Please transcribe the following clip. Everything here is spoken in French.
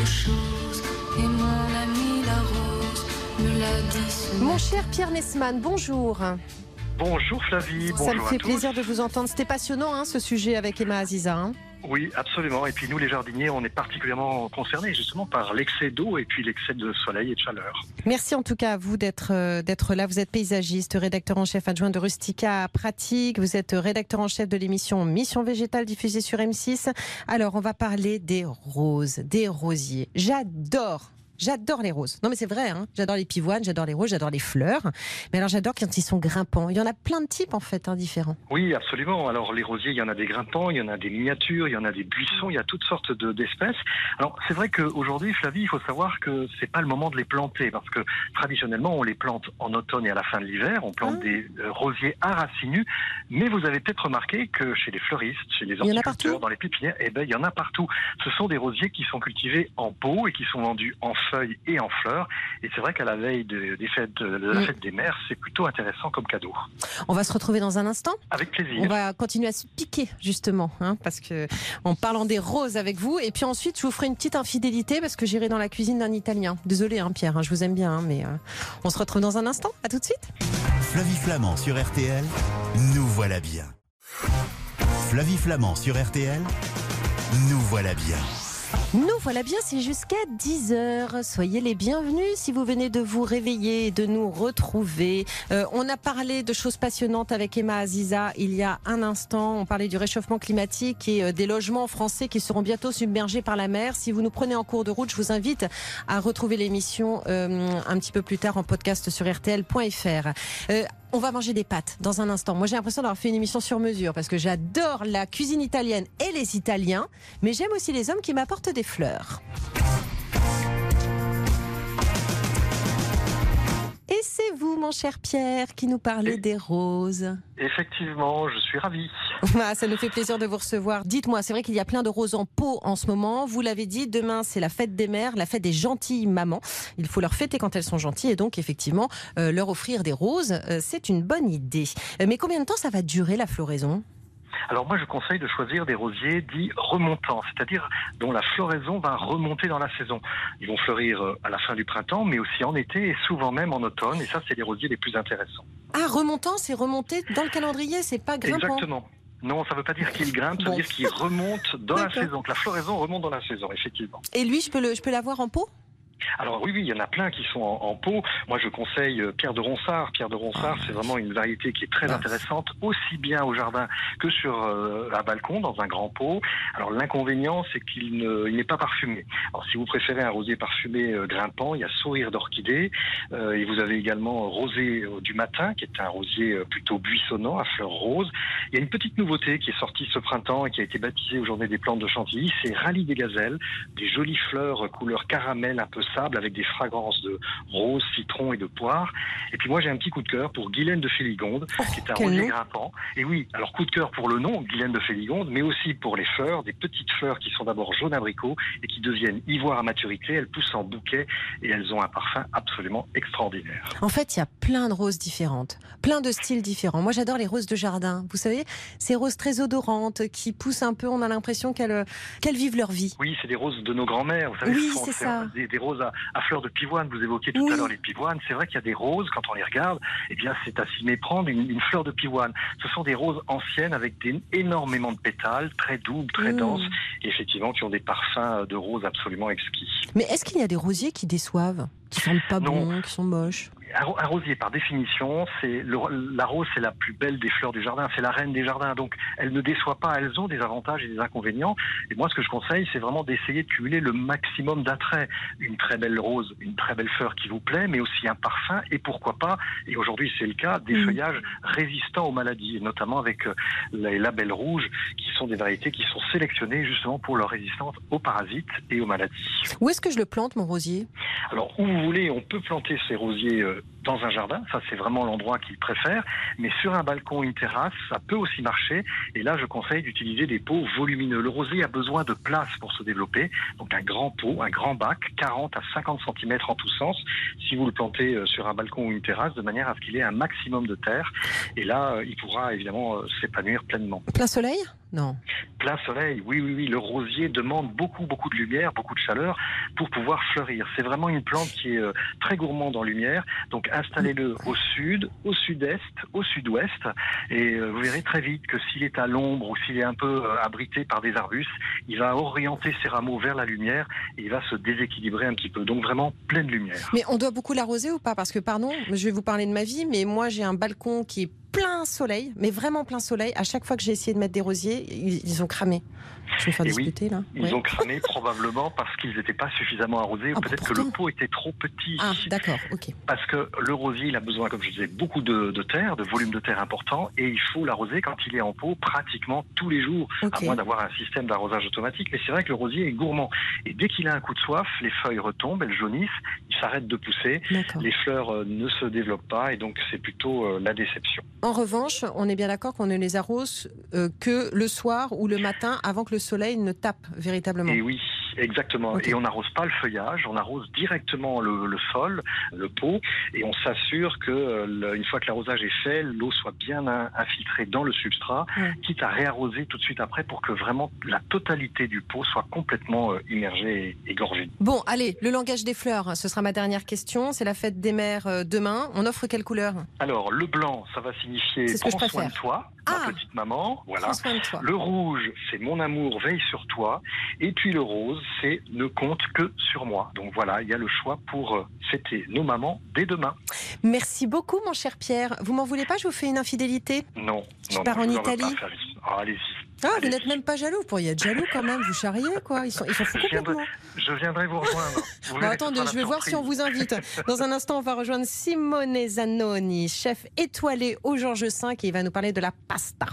de choses. Et mon ami la rose me l'a dit ce Mon matin. cher Pierre Nesman, bonjour. Bonjour Flavie, bonjour Ça me à fait tous. plaisir de vous entendre. C'était passionnant hein, ce sujet avec Emma Aziza. hein. Oui, absolument. Et puis nous, les jardiniers, on est particulièrement concernés justement par l'excès d'eau et puis l'excès de soleil et de chaleur. Merci en tout cas à vous d'être euh, là. Vous êtes paysagiste, rédacteur en chef adjoint de Rustica Pratique. Vous êtes rédacteur en chef de l'émission Mission Végétale diffusée sur M6. Alors, on va parler des roses, des rosiers. J'adore. J'adore les roses. Non mais c'est vrai, hein. j'adore les pivoines, j'adore les roses, j'adore les fleurs. Mais alors j'adore quand ils sont grimpants. Il y en a plein de types en fait, hein, différents. Oui, absolument. Alors les rosiers, il y en a des grimpants, il y en a des miniatures, il y en a des buissons, il y a toutes sortes de- d'espèces. Alors c'est vrai qu'aujourd'hui, Flavie, il faut savoir que c'est pas le moment de les planter parce que traditionnellement, on les plante en automne et à la fin de l'hiver. On plante Ah. des euh, rosiers aracinus. Mais vous avez peut-être remarqué que chez les fleuristes, chez les horticulteurs, dans les pépinières, eh ben il y en a partout. Ce sont des rosiers qui sont cultivés en pot et qui sont vendus en feuilles et en fleurs. Et c'est vrai qu'à la veille de- des fêtes, de la Mm. fête des mères, c'est plutôt intéressant comme cadeau. On va se retrouver dans un instant. Avec plaisir. On va continuer à se piquer justement, hein, parce que en parlant des roses avec vous, et puis ensuite je vous ferai une petite infidélité parce que j'irai dans la cuisine d'un Italien. Désolé, hein, Pierre, hein, je vous aime bien, hein, mais euh, on se retrouve dans un instant. À tout de suite. Flavie Flamand sur RTL, nous voilà bien. Flavie Flamand sur RTL, nous voilà bien. Nous voilà bien, c'est jusqu'à 10h. Soyez les bienvenus si vous venez de vous réveiller et de nous retrouver. Euh, on a parlé de choses passionnantes avec Emma Aziza il y a un instant. On parlait du réchauffement climatique et euh, des logements français qui seront bientôt submergés par la mer. Si vous nous prenez en cours de route, je vous invite à retrouver l'émission euh, un petit peu plus tard en podcast sur rtl.fr. On va manger des pâtes dans un instant. Moi, j'ai l'impression d'avoir fait une émission sur mesure parce que j'adore la cuisine italienne et les Italiens, mais j'aime aussi les hommes qui m'apportent des fleurs. Et c'est vous, mon cher Pierre, qui nous parlez Et- des roses. Effectivement, je suis ravi. Ah, ça nous fait plaisir de vous recevoir. Dites-moi, c'est vrai qu'il y a plein de roses en pot en ce moment. Vous l'avez dit, demain c'est la fête des mères, la fête des gentilles mamans. Il faut leur fêter quand elles sont gentilles et donc effectivement euh, leur offrir des roses, euh, c'est une bonne idée. Euh, mais combien de temps ça va durer la floraison? Alors moi, je conseille de choisir des rosiers dits remontants, c'est-à-dire dont la floraison va remonter dans la saison. Ils vont fleurir euh, à la fin du printemps, mais aussi en été et souvent même en automne. Et ça, c'est les rosiers les plus intéressants. Ah, remontant, c'est remonté dans le calendrier, c'est pas grimpant. Exactement. Non, ça ne veut pas dire qu'il grimpe, ça Bon. veut dire qu'il remonte dans la saison. Que la floraison remonte dans la saison, effectivement. Et lui, je peux le, je peux l'avoir en pot? Alors oui, oui, il y en a plein qui sont en, en pot. Moi, je conseille euh, Pierre de Ronsard. Pierre de Ronsard, c'est vraiment une variété qui est très Ah. intéressante, aussi bien au jardin que sur euh, un balcon, dans un grand pot. Alors l'inconvénient, c'est qu'il ne- il n'est pas parfumé. Alors si vous préférez un rosier parfumé euh, grimpant, il y a Sourire d'orchidée. Et vous avez également Rosé du matin, qui est un rosier plutôt buissonnant, à fleurs roses. Il y a une petite nouveauté qui est sortie ce printemps et qui a été baptisée aux Journées des plantes de Chantilly, c'est Rallye des gazelles, des jolies fleurs couleur caramel, un peu sable, avec des fragrances de rose, citron et de poire. Et puis moi j'ai un petit coup de cœur pour Guylaine de Féligonde, qui est un rosier grimpant. Et oui, alors coup de cœur pour le nom, Guylaine de Féligonde, mais aussi pour les fleurs, des petites fleurs qui sont d'abord jaune abricot et qui deviennent ivoire à maturité. Elles poussent en bouquet et elles ont un parfum absolument extraordinaire. En fait, il y a plein de roses différentes, plein de styles différents. Moi, j'adore les roses de jardin. Vous savez, ces roses très odorantes qui poussent un peu, on a l'impression qu'elles qu'elles vivent leur vie. Oui, c'est des roses de nos grands-mères. Vous savez, Oui, c'est ces- ça. Des, des roses à, à fleurs de pivoine. Vous évoquiez tout Oui. à l'heure les pivoines. C'est vrai qu'il y a des roses, quand on les regarde, eh bien, c'est à s'y méprendre une, une fleur de pivoine. Ce sont des roses anciennes avec des, énormément de pétales, très doubles, très Mmh. denses, et effectivement, qui ont des parfums de roses absolument exquis. Mais est-ce qu'il y a des rosiers qui déçoivent, qui sentent pas Non. bon, qui sont moches? Un, ro- un rosier, par définition, c'est le- la rose, c'est la plus belle des fleurs du jardin, c'est la reine des jardins. Donc, elle ne déçoit pas. Elles ont des avantages et des inconvénients. Et moi, ce que je conseille, c'est vraiment d'essayer de cumuler le maximum d'attraits. Une très belle rose, une très belle fleur qui vous plaît, mais aussi un parfum et pourquoi pas, et aujourd'hui c'est le cas, des feuillages résistants aux maladies, et notamment avec euh, les labels rouges, qui sont des variétés qui sont sélectionnées justement pour leur résistance aux parasites et aux maladies. Où est-ce que je le plante, mon rosier? Alors, où vous voulez, on peut planter ces rosiers uh, dans un jardin, ça c'est vraiment l'endroit qu'il préfère, mais sur un balcon, une terrasse, ça peut aussi marcher. Et là, je conseille d'utiliser des pots volumineux. Le rosier a besoin de place pour se développer, donc un grand pot, un grand bac, 40 à 50 cm en tous sens, si vous le plantez euh, sur un balcon ou une terrasse, de manière à ce qu'il ait un maximum de terre. Et là, euh, il pourra évidemment euh, s'épanouir pleinement. Plein soleil? Non. Plein soleil, oui, oui, oui. Le rosier demande beaucoup, beaucoup de lumière, beaucoup de chaleur pour pouvoir fleurir. C'est vraiment une plante qui est très gourmande en lumière. Donc installez-le au sud, au sud-est, au sud-ouest. Et vous verrez très vite que s'il est à l'ombre ou s'il est un peu abrité par des arbustes, il va orienter ses rameaux vers la lumière et il va se déséquilibrer un petit peu. Donc vraiment pleine lumière. Mais on doit beaucoup l'arroser ou pas? Parce que, pardon, je vais vous parler de ma vie, mais moi j'ai un balcon qui est plein soleil, mais vraiment plein soleil. À chaque fois que j'ai essayé de mettre des rosiers, ils ont cramé. Je vais faire discuter là. Ils ont cramé probablement parce qu'ils n'étaient pas suffisamment arrosés ou ah, peut-être que le pot était trop petit. Ah, d'accord, ok. Parce que le rosier, il a besoin, comme je disais, beaucoup de, terre, de volume de terre important, et il faut l'arroser quand il est en pot pratiquement tous les jours, à moins d'avoir un système d'arrosage automatique. Mais c'est vrai que le rosier est gourmand. Et dès qu'il a un coup de soif, les feuilles retombent, elles jaunissent, il s'arrête de pousser, les fleurs euh, ne se développent pas, et donc c'est plutôt euh, la déception. En revanche, on est bien d'accord qu'on ne les arrose euh, que le soir ou le matin avant que le soleil ne tape véritablement. Oui, exactement. Et on n'arrose pas le feuillage, on arrose directement le, sol, le pot, et on s'assure que euh, une fois que l'arrosage est fait, l'eau soit bien infiltrée dans le substrat, quitte à réarroser tout de suite après pour que vraiment la totalité du pot soit complètement euh, immergée et égorgée. Bon, allez, le langage des fleurs, ce sera ma dernière question. C'est la fête des mères demain. On offre quelle couleur? Alors, le blanc, ça va signifier prends soin de toi, ma ah. petite maman. Voilà. Le rouge, c'est mon amour, veille sur toi. Et puis le rose, c'est ne compte que sur moi. Donc voilà, il y a le choix pour euh, fêter nos mamans dès demain. Merci beaucoup, mon cher Pierre. Vous m'en voulez pas Je vous fais une infidélité? Non. Je pars en Italie? Ah. Ah, vous n'êtes même pas jaloux. Vous pourriez être jaloux quand même. Vous charriez, quoi. Ils sont, ils sont fous je viendrai, je viendrai vous rejoindre. Vous attendez, je vais voir si on vous invite. Dans un instant, on va rejoindre Simone Zanoni, chef étoilé au Georges V, et il va nous parler de la pasta.